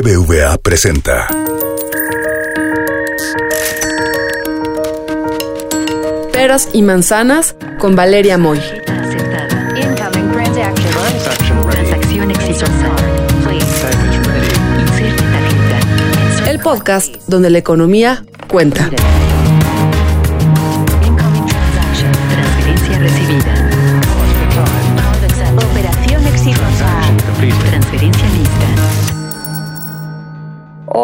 BBVA presenta. Peras y manzanas con Valeria Moy. El podcast donde la economía cuenta.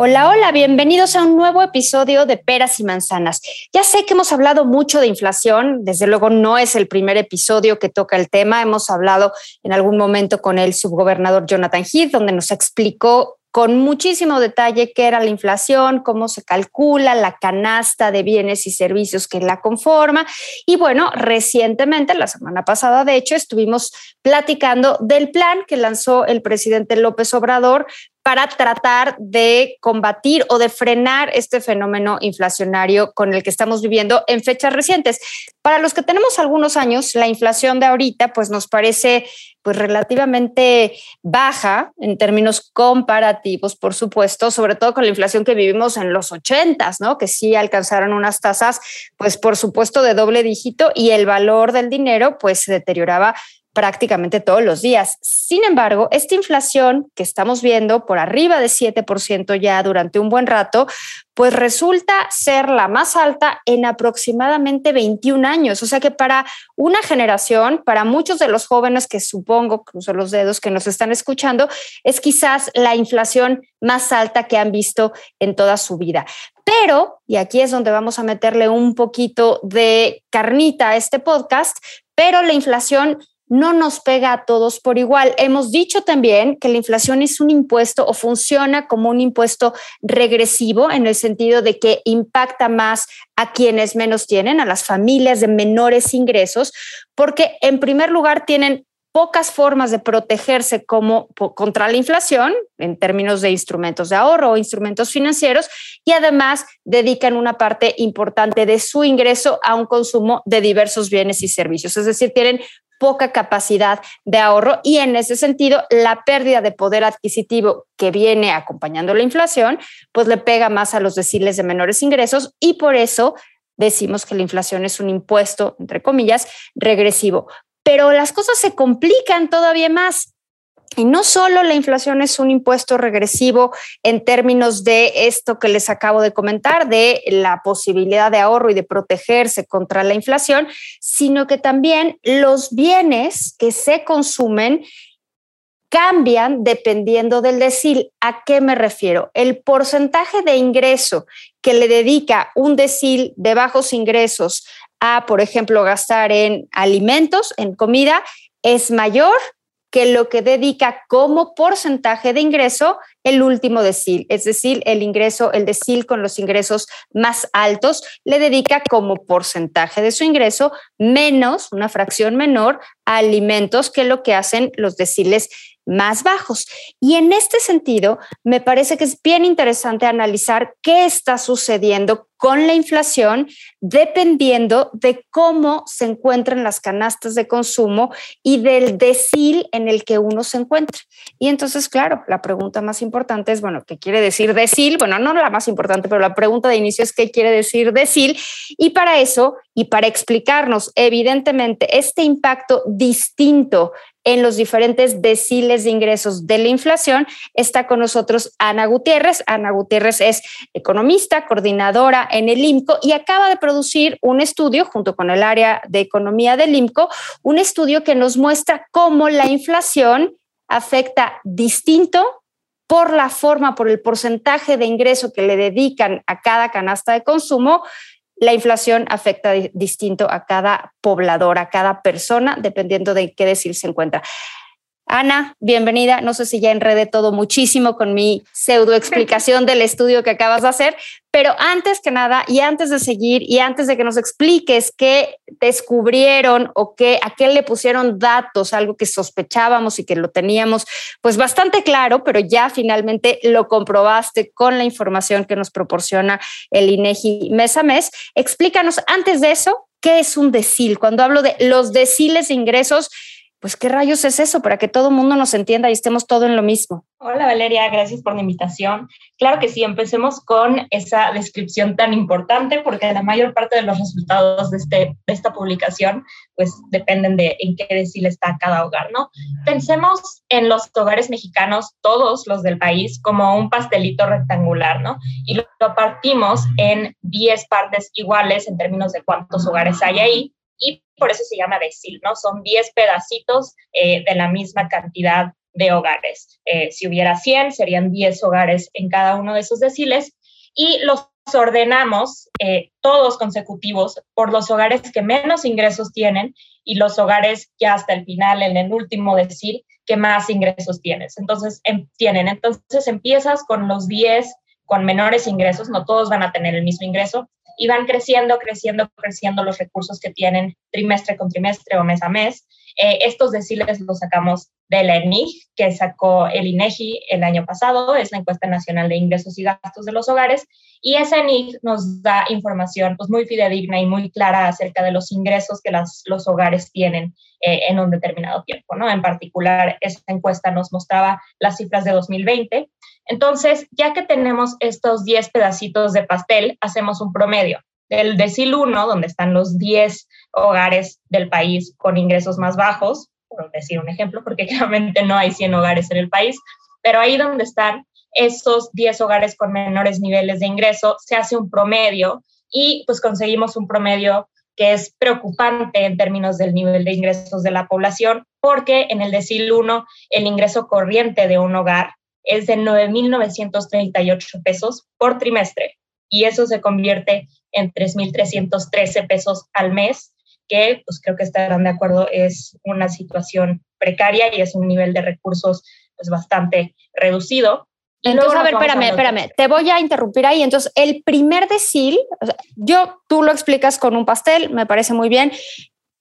Hola, hola, bienvenidos a un nuevo episodio de Peras y Manzanas. Ya sé que hemos hablado mucho de inflación, desde luego no es el primer episodio que toca el tema, hemos hablado en algún momento con el subgobernador Jonathan Heath, donde nos explicó con muchísimo detalle qué era la inflación, cómo se calcula, la canasta de bienes y servicios que la conforma. Y bueno, recientemente, la semana pasada, de hecho, estuvimos platicando del plan que lanzó el presidente López Obrador para tratar de combatir o de frenar este fenómeno inflacionario con el que estamos viviendo en fechas recientes. Para los que tenemos algunos años, la inflación de ahorita pues nos parece pues relativamente baja en términos comparativos, por supuesto, sobre todo con la inflación que vivimos en los ochentas, ¿no? Que sí alcanzaron unas tasas, pues por supuesto de doble dígito y el valor del dinero pues se deterioraba prácticamente todos los días. Sin embargo, esta inflación que estamos viendo por arriba de 7% ya durante un buen rato, pues resulta ser la más alta en aproximadamente 21 años. O sea que para una generación, para muchos de los jóvenes que supongo, cruzo los dedos, que nos están escuchando, es quizás la inflación más alta que han visto en toda su vida. Pero, y aquí es donde vamos a meterle un poquito de carnita a este podcast, pero la inflación no nos pega a todos por igual. Hemos dicho también que la inflación es un impuesto o funciona como un impuesto regresivo en el sentido de que impacta más a quienes menos tienen, a las familias de menores ingresos, porque en primer lugar tienen pocas formas de protegerse como contra la inflación en términos de instrumentos de ahorro o instrumentos financieros y además dedican una parte importante de su ingreso a un consumo de diversos bienes y servicios. Es decir, tienen poca capacidad de ahorro y en ese sentido la pérdida de poder adquisitivo que viene acompañando la inflación, pues le pega más a los deciles de menores ingresos y por eso decimos que la inflación es un impuesto, entre comillas, regresivo. Pero las cosas se complican todavía más. Y no solo la inflación es un impuesto regresivo en términos de esto que les acabo de comentar, de la posibilidad de ahorro y de protegerse contra la inflación, sino que también los bienes que se consumen cambian dependiendo del decil. ¿A qué me refiero? El porcentaje de ingreso que le dedica un decil de bajos ingresos a, por ejemplo, gastar en alimentos, en comida, es mayor que lo que dedica como porcentaje de ingreso el último decil, es decir, el ingreso, el decil con los ingresos más altos, le dedica como porcentaje de su ingreso menos, una fracción menor, a alimentos que lo que hacen los deciles más bajos. Y en este sentido, me parece que es bien interesante analizar qué está sucediendo con la inflación dependiendo de cómo se encuentran las canastas de consumo y del decil en el que uno se encuentra. Y entonces, claro, la pregunta más importante es, bueno, ¿qué quiere decir decil? Bueno, no la más importante, pero la pregunta de inicio es qué quiere decir decil. Y para eso, y para explicarnos evidentemente este impacto distinto en los diferentes deciles de ingresos de la inflación, está con nosotros Ana Gutiérrez. Ana Gutiérrez es economista, coordinadora en el IMCO y acaba de producir un estudio junto con el área de economía del IMCO, un estudio que nos muestra cómo la inflación afecta distinto por la forma, por el porcentaje de ingreso que le dedican a cada canasta de consumo, la inflación afecta distinto a cada poblador, a cada persona, dependiendo de qué decir se encuentra. Ana, bienvenida. No sé si ya enredé todo muchísimo con mi pseudo explicación del estudio que acabas de hacer, pero antes que nada y antes de seguir y antes de que nos expliques qué descubrieron o qué a qué le pusieron datos, algo que sospechábamos y que lo teníamos pues bastante claro, pero ya finalmente lo comprobaste con la información que nos proporciona el INEGI mes a mes. Explícanos antes de eso, ¿qué es un decil? Cuando hablo de los deciles de ingresos, pues qué rayos es eso para que todo el mundo nos entienda y estemos todo en lo mismo. Hola Valeria, gracias por la invitación. Claro que sí, empecemos con esa descripción tan importante porque la mayor parte de los resultados de, este, de esta publicación pues dependen de en qué decil está cada hogar, ¿no? Pensemos en los hogares mexicanos, todos los del país, como un pastelito rectangular, ¿no? Y lo partimos en 10 partes iguales en términos de cuántos hogares hay ahí por eso se llama decil, ¿no? Son 10 pedacitos eh, de la misma cantidad de hogares. Eh, si hubiera 100, serían 10 hogares en cada uno de esos deciles y los ordenamos eh, todos consecutivos por los hogares que menos ingresos tienen y los hogares ya hasta el final, en el último decil, que más ingresos tienes. Entonces, em, tienen. Entonces, empiezas con los 10 con menores ingresos, no todos van a tener el mismo ingreso, y van creciendo, creciendo, creciendo los recursos que tienen trimestre con trimestre o mes a mes. Eh, estos deciles los sacamos de la ENIG, que sacó el INEGI el año pasado, es la encuesta nacional de ingresos y gastos de los hogares, y esa ENIG nos da información pues, muy fidedigna y muy clara acerca de los ingresos que los hogares tienen eh, en un determinado tiempo. ¿no? En particular, esta encuesta nos mostraba las cifras de 2020. Entonces, ya que tenemos estos 10 pedacitos de pastel, hacemos un promedio del decil 1, donde están los 10 hogares del país con ingresos más bajos, por decir un ejemplo, porque claramente no hay 100 hogares en el país, pero ahí donde están esos 10 hogares con menores niveles de ingreso, se hace un promedio y pues conseguimos un promedio que es preocupante en términos del nivel de ingresos de la población, porque en el decil 1 el ingreso corriente de un hogar es de 9.938 pesos por trimestre y eso se convierte en 3.313 pesos al mes, que pues creo que estarán de acuerdo es una situación precaria y es un nivel de recursos pues bastante reducido. Entonces, a ver, espérame, espérame, te voy a interrumpir ahí. Entonces, el primer decil, yo, tú lo explicas con un pastel, me parece muy bien.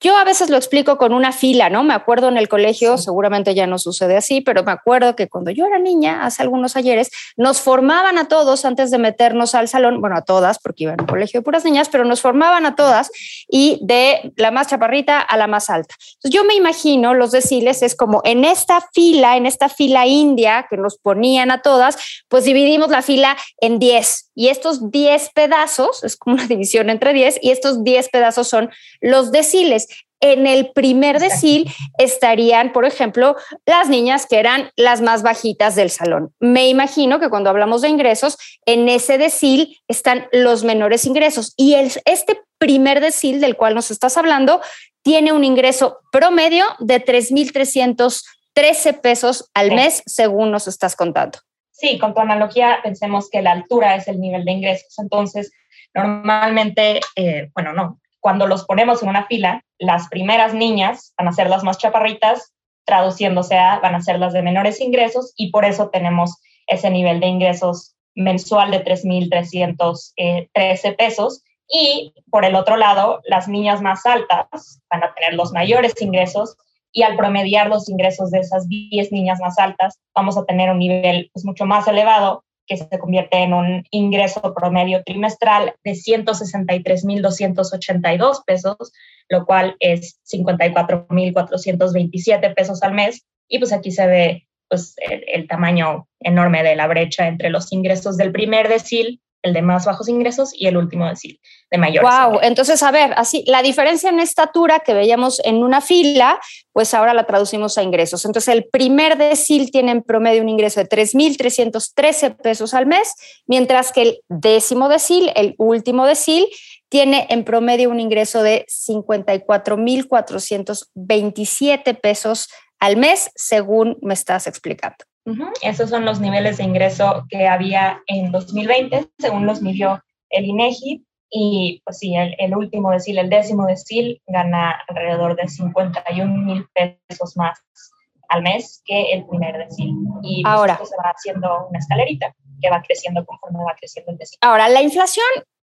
Yo a veces lo explico con una fila, ¿no? Me acuerdo en el colegio, seguramente ya no sucede así, pero me acuerdo que cuando yo era niña, hace algunos ayeres, nos formaban a todos antes de meternos al salón, bueno, a todas, porque iba en un colegio de puras niñas, pero nos formaban a todas y de la más chaparrita a la más alta. Entonces yo me imagino los deciles es como en esta fila, en esta fila india que nos ponían a todas, pues dividimos la fila en 10 y estos 10 pedazos, es como una división entre 10, y estos 10 pedazos son los deciles. En el primer decil estarían, por ejemplo, las niñas que eran las más bajitas del salón. Me imagino que cuando hablamos de ingresos, en ese decil están los menores ingresos y el, este primer decil del cual nos estás hablando tiene un ingreso promedio de 3.313 pesos al mes, según nos estás contando. Sí, con tu analogía pensemos que la altura es el nivel de ingresos. Entonces, normalmente, eh, bueno, no, cuando los ponemos en una fila, las primeras niñas van a ser las más chaparritas, traduciéndose a van a ser las de menores ingresos y por eso tenemos ese nivel de ingresos mensual de 3.313 pesos. Y por el otro lado, las niñas más altas van a tener los mayores ingresos y al promediar los ingresos de esas 10 niñas más altas, vamos a tener un nivel pues, mucho más elevado que se convierte en un ingreso promedio trimestral de 163.282 pesos, lo cual es 54.427 pesos al mes. Y pues aquí se ve pues, el, el, tamaño enorme de la brecha entre los ingresos del primer decil el de más bajos ingresos y el último decil de mayores. Wow, entonces a ver, así la diferencia en estatura que veíamos en una fila, pues ahora la traducimos a ingresos. Entonces el primer decil tiene en promedio un ingreso de 3.313 pesos al mes, mientras que el décimo decil, el último decil, tiene en promedio un ingreso de 54.427 pesos al mes, según me estás explicando. Esos son los niveles de ingreso que había en 2020, según los midió el INEGI. Y pues sí, el, último decil, el décimo decil, gana alrededor de 51 mil pesos más al mes que el primer decil. Y pues, ahora se va haciendo una escalerita que va creciendo conforme va creciendo el decil. Ahora, la inflación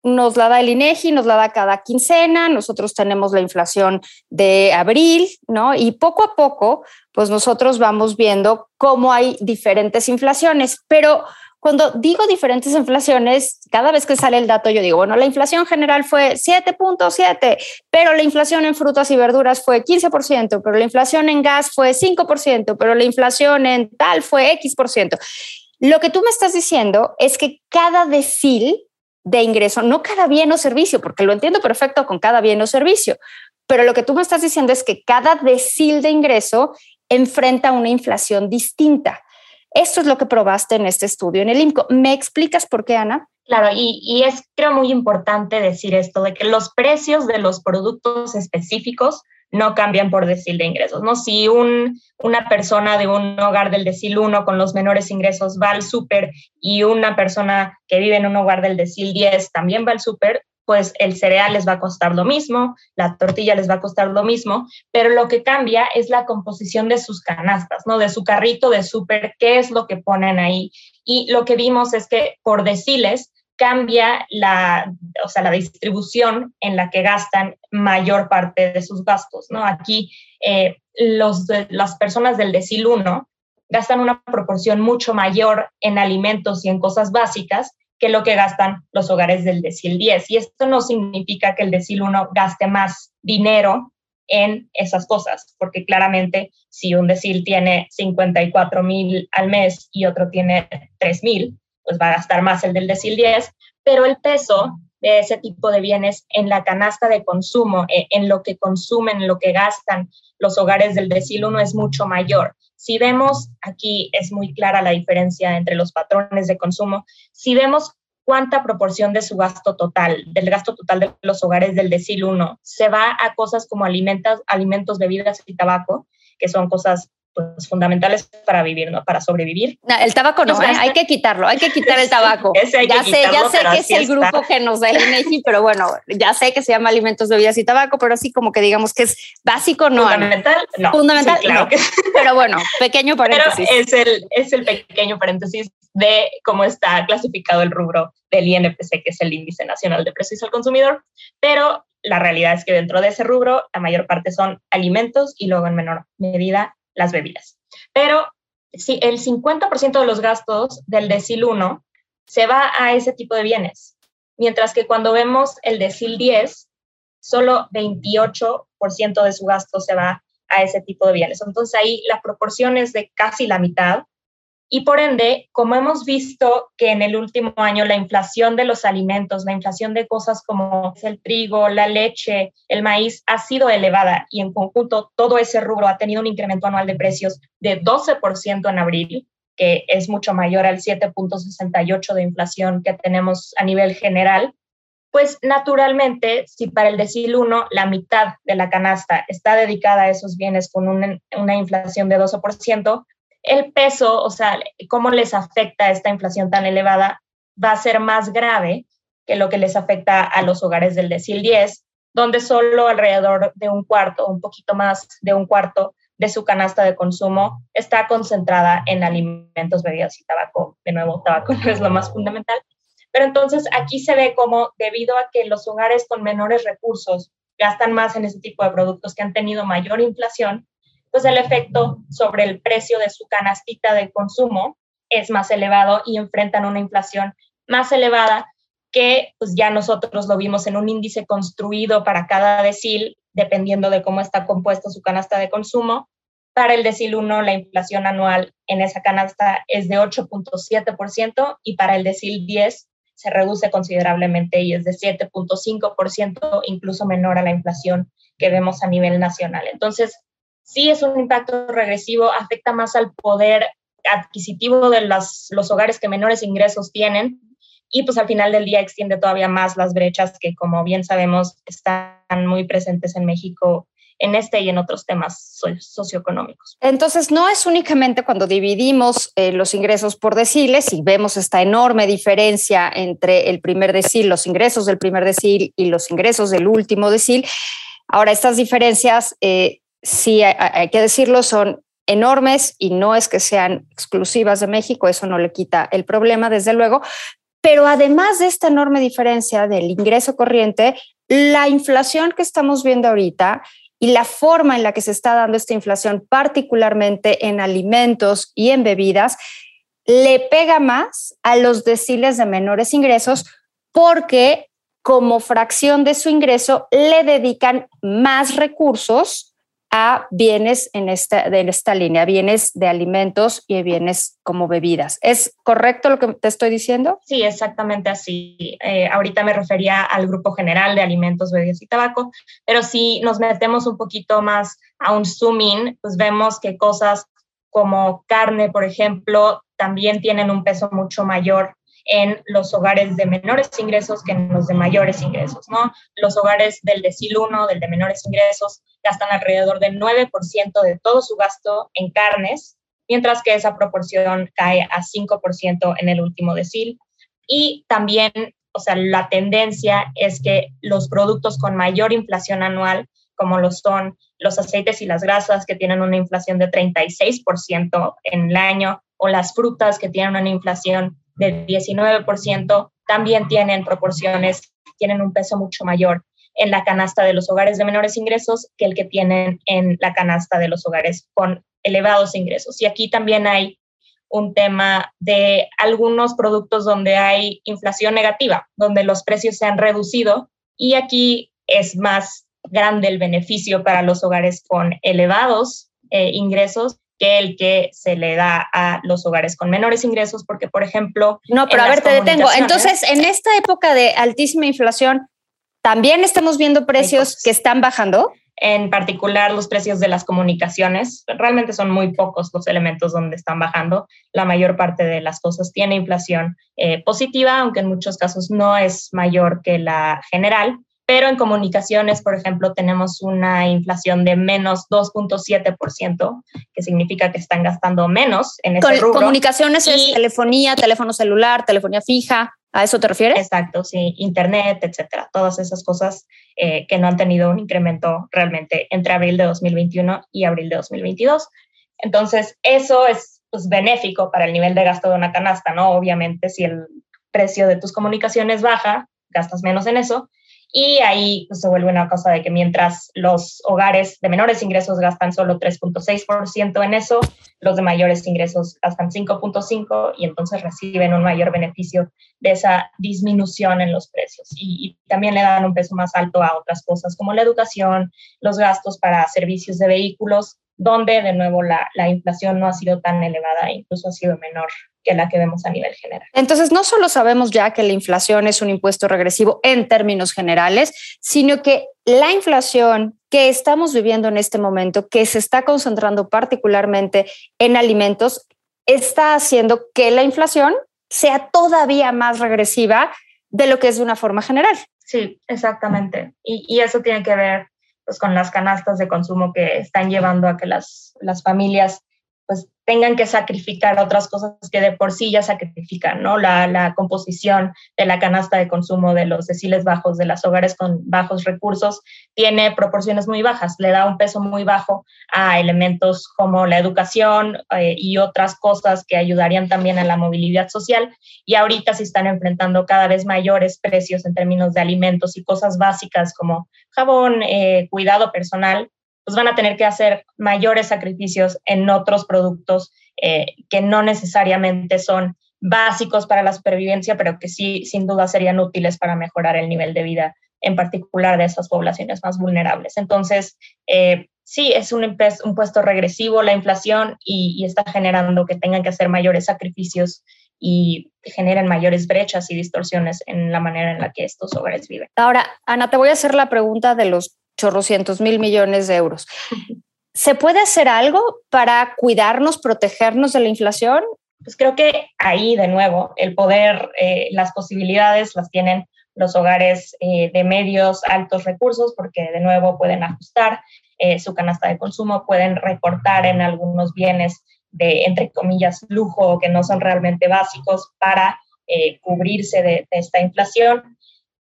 nos la da el INEGI, nos la da cada quincena, nosotros tenemos la inflación de abril, ¿no? Y poco a poco, pues nosotros vamos viendo cómo hay diferentes inflaciones, pero cuando digo diferentes inflaciones, cada vez que sale el dato, yo digo, bueno, la inflación general fue 7.7, pero la inflación en frutas y verduras fue 15%, pero la inflación en gas fue 5%, pero la inflación en tal fue X%. Lo que tú me estás diciendo es que cada decil de ingreso, no cada bien o servicio, porque lo entiendo perfecto con cada bien o servicio, pero lo que tú me estás diciendo es que cada decil de ingreso enfrenta una inflación distinta. Esto es lo que probaste en este estudio en el IMCO. ¿Me explicas por qué, Ana? Claro, y, y, es creo muy importante decir esto, de que los precios de los productos específicos no cambian por decil de ingresos, ¿no? Si un, una persona de un hogar del decil 1 con los menores ingresos va al súper y una persona que vive en un hogar del decil 10 también va al súper, pues el cereal les va a costar lo mismo, la tortilla les va a costar lo mismo, pero lo que cambia es la composición de sus canastas, ¿no? De su carrito de súper, qué es lo que ponen ahí. Y lo que vimos es que por deciles cambia la, o sea, la distribución en la que gastan mayor parte de sus gastos, ¿no? Aquí eh, los, las personas del decil 1 gastan una proporción mucho mayor en alimentos y en cosas básicas que lo que gastan los hogares del decil 10. Y esto no significa que el decil 1 gaste más dinero en esas cosas, porque claramente si un decil tiene 54 mil al mes y otro tiene 3 mil, pues va a gastar más el del decil 10, pero el peso de ese tipo de bienes en la canasta de consumo, eh, en lo que consumen, en lo que gastan los hogares del decil 1 es mucho mayor. Si vemos, aquí es muy clara la diferencia entre los patrones de consumo, si vemos cuánta proporción de su gasto total, del gasto total de los hogares del decil 1, se va a cosas como alimentos, alimentos, bebidas y tabaco, que son cosas pues, fundamentales para vivir, ¿no? Para sobrevivir. el tabaco no, ¿eh? hay que quitarlo, hay que quitar el tabaco. ya sé, ya sé que es el grupo que nos da el INEGI, pero bueno, ya sé que se llama alimentos, bebidas y tabaco, pero así como que digamos que es básico, no. Fundamental, no. Fundamental, claro Que... Pero bueno, pequeño paréntesis. Pero es el, es el pequeño paréntesis de cómo está clasificado el rubro del INPC, que es el Índice Nacional de Precios al Consumidor, pero la realidad es que dentro de ese rubro la mayor parte son alimentos y luego en menor medida las bebidas. Pero si el 50% de los gastos del decil 1 se va a ese tipo de bienes, mientras que cuando vemos el decil 10, solo 28% de su gasto se va a ese tipo de bienes. Entonces ahí la proporción es de casi la mitad y por ende, como hemos visto que en el último año la inflación de los alimentos, la inflación de cosas como el trigo, la leche, el maíz ha sido elevada y en conjunto todo ese rubro ha tenido un incremento anual de precios de 12% en abril, que es mucho mayor al 7.68 de inflación que tenemos a nivel general, pues naturalmente, si para el decil 1 la mitad de la canasta está dedicada a esos bienes con una, una inflación de 12%, el peso, o sea, cómo les afecta esta inflación tan elevada, va a ser más grave que lo que les afecta a los hogares del decil 10, donde solo alrededor de un cuarto, un poquito más de un cuarto de su canasta de consumo está concentrada en alimentos, bebidas y tabaco. De nuevo, tabaco no es lo más fundamental. Pero entonces aquí se ve como debido a que los hogares con menores recursos gastan más en ese tipo de productos que han tenido mayor inflación, pues el efecto sobre el precio de su canastita de consumo es más elevado y enfrentan una inflación más elevada que pues ya nosotros lo vimos en un índice construido para cada decil, dependiendo de cómo está compuesto su canasta de consumo. Para el decil 1, la inflación anual en esa canasta es de 8.7% y para el decil 10 se reduce considerablemente y es de 7.5%, incluso menor a la inflación que vemos a nivel nacional. Entonces, sí es un impacto regresivo, afecta más al poder adquisitivo de los, los hogares que menores ingresos tienen y pues al final del día extiende todavía más las brechas que como bien sabemos están muy presentes en México en este y en otros temas socioeconómicos. Entonces, no es únicamente cuando dividimos eh, los ingresos por deciles y vemos esta enorme diferencia entre el primer decil, los ingresos del primer decil y los ingresos del último decil. Ahora, estas diferencias eh, sí hay, que decirlo, son enormes y no es que sean exclusivas de México, eso no le quita el problema, desde luego, pero además de esta enorme diferencia del ingreso corriente, la inflación que estamos viendo ahorita y la forma en la que se está dando esta inflación, particularmente en alimentos y en bebidas, le pega más a los deciles de menores ingresos porque como fracción de su ingreso le dedican más recursos a bienes en esta, en esta línea, bienes de alimentos y bienes como bebidas. ¿Es correcto lo que te estoy diciendo? Sí, exactamente así. Eh, ahorita me refería al grupo general de alimentos, bebidas y tabaco, pero si nos metemos un poquito más a un zoom in, pues vemos que cosas como carne, por ejemplo, también tienen un peso mucho mayor en los hogares de menores ingresos que en los de mayores ingresos, ¿no? Los hogares del decil 1, del de menores ingresos, gastan alrededor del 9% de todo su gasto en carnes, mientras que esa proporción cae a 5% en el último decil. Y también, o sea, la tendencia es que los productos con mayor inflación anual, como lo son los aceites y las grasas, que tienen una inflación de 36% en el año, o las frutas, que tienen una inflación del 19%, también tienen proporciones, tienen un peso mucho mayor en la canasta de los hogares de menores ingresos que el que tienen en la canasta de los hogares con elevados ingresos. Y aquí también hay un tema de algunos productos donde hay inflación negativa, donde los precios se han reducido y aquí es más grande el beneficio para los hogares con elevados eh, ingresos que el que se le da a los hogares con menores ingresos, porque, por ejemplo... No, pero a ver, te detengo. Entonces, en esta época de altísima inflación, ¿también estamos viendo precios que están bajando? En particular, los precios de las comunicaciones. Realmente son muy pocos los elementos donde están bajando. La mayor parte de las cosas tiene inflación eh, positiva, aunque en muchos casos no es mayor que la general pero en comunicaciones, por ejemplo, tenemos una inflación de menos 2.7%, que significa que están gastando menos en ese rubro. Comunicaciones es telefonía, teléfono celular, telefonía fija, ¿a eso te refieres? Exacto, sí, internet, etcétera, todas esas cosas eh, que no han tenido un incremento realmente entre abril de 2021 y abril de 2022. Entonces, eso es pues, benéfico para el nivel de gasto de una canasta, ¿no? Obviamente, si el precio de tus comunicaciones baja, gastas menos en eso, y ahí pues, se vuelve una cosa de que mientras los hogares de menores ingresos gastan solo 3.6% en eso, los de mayores ingresos gastan 5.5% y entonces reciben un mayor beneficio de esa disminución en los precios. Y, y, también le dan un peso más alto a otras cosas como la educación, los gastos para servicios de vehículos, donde de nuevo la, la inflación no ha sido tan elevada, incluso ha sido menor que la que vemos a nivel general. Entonces, no solo sabemos ya que la inflación es un impuesto regresivo en términos generales, sino que la inflación que estamos viviendo en este momento, que se está concentrando particularmente en alimentos, está haciendo que la inflación sea todavía más regresiva de lo que es de una forma general. Sí, exactamente. Y, y eso tiene que ver pues, con las canastas de consumo que están llevando a que las, las familias pues tengan que sacrificar otras cosas que de por sí ya sacrifican, ¿no? La, composición de la canasta de consumo de los deciles bajos, de las hogares con bajos recursos, tiene proporciones muy bajas, le da un peso muy bajo a elementos como la educación eh, y otras cosas que ayudarían también a la movilidad social. Y ahorita se están enfrentando cada vez mayores precios en términos de alimentos y cosas básicas como jabón, eh, cuidado personal, pues van a tener que hacer mayores sacrificios en otros productos eh, que no necesariamente son básicos para la supervivencia, pero que sí, sin duda, serían útiles para mejorar el nivel de vida, en particular de estas poblaciones más vulnerables. Entonces, eh, sí, es un, un, puesto regresivo la inflación y, y, está generando que tengan que hacer mayores sacrificios y generen mayores brechas y distorsiones en la manera en la que estos hogares viven. Ahora, Ana, te voy a hacer la pregunta de los chorrocientos mil millones de euros. ¿Se puede hacer algo para cuidarnos, protegernos de la inflación? Pues creo que ahí, de nuevo, el poder, eh, las posibilidades las tienen los hogares eh, de medios, altos recursos, porque de nuevo pueden ajustar eh, su canasta de consumo, pueden recortar en algunos bienes de, entre comillas, lujo que no son realmente básicos para eh, cubrirse de, de, esta inflación.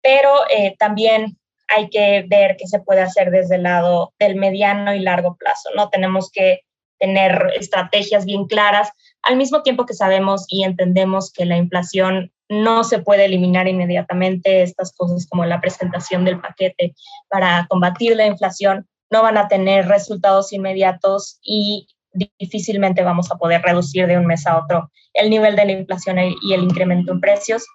Pero también hay que ver qué se puede hacer desde el lado del mediano y largo plazo, ¿no? Tenemos que tener estrategias bien claras, al mismo tiempo que sabemos y entendemos que la inflación no se puede eliminar inmediatamente, estas cosas como la presentación del paquete para combatir la inflación no van a tener resultados inmediatos y difícilmente vamos a poder reducir de un mes a otro el nivel de la inflación y el incremento en precios,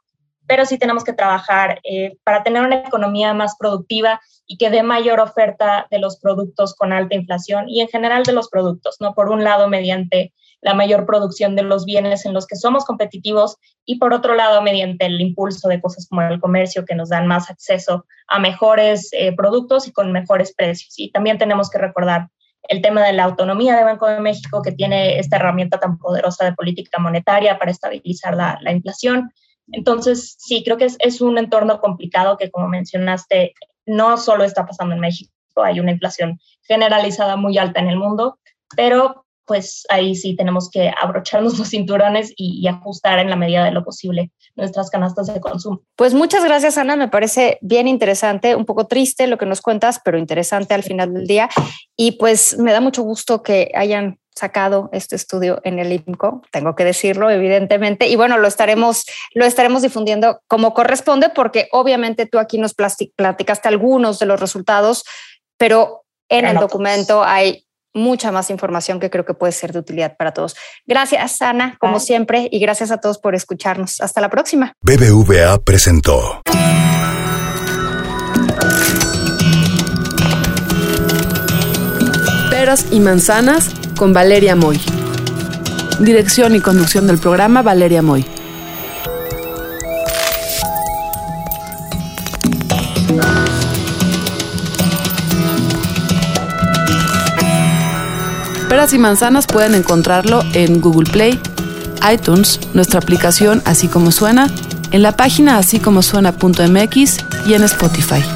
pero sí tenemos que trabajar eh, para tener una economía más productiva y que dé mayor oferta de los productos con alta inflación y en general de los productos, ¿no? Por un lado, mediante la mayor producción de los bienes en los que somos competitivos y por otro lado, mediante el impulso de cosas como el comercio que nos dan más acceso a mejores eh, productos y con mejores precios. Y también tenemos que recordar el tema de la autonomía de Banco de México, que tiene esta herramienta tan poderosa de política monetaria para estabilizar la, la inflación. Entonces, sí, creo que es, es, un entorno complicado que, como mencionaste, no solo está pasando en México, hay una inflación generalizada muy alta en el mundo, pero pues ahí sí tenemos que abrocharnos los cinturones y, y, ajustar en la medida de lo posible nuestras canastas de consumo. Pues muchas gracias, Ana. Me parece bien interesante, un poco triste lo que nos cuentas, pero interesante al final del día. Y pues me da mucho gusto que hayan sacado este estudio en el IMCO, tengo que decirlo evidentemente, y bueno, lo estaremos, lo estaremos difundiendo como corresponde, porque obviamente tú aquí nos platicaste algunos de los resultados, pero en el documento hay mucha más información que creo que puede ser de utilidad para todos. Gracias, Ana, como siempre, y gracias a todos por escucharnos. Hasta la próxima. BBVA presentó. Peras y manzanas con Valeria Moy. Dirección y conducción del programa Valeria Moy. Peras y manzanas pueden encontrarlo en Google Play, iTunes, nuestra aplicación Así como suena, en la página así como suena.mx y en Spotify.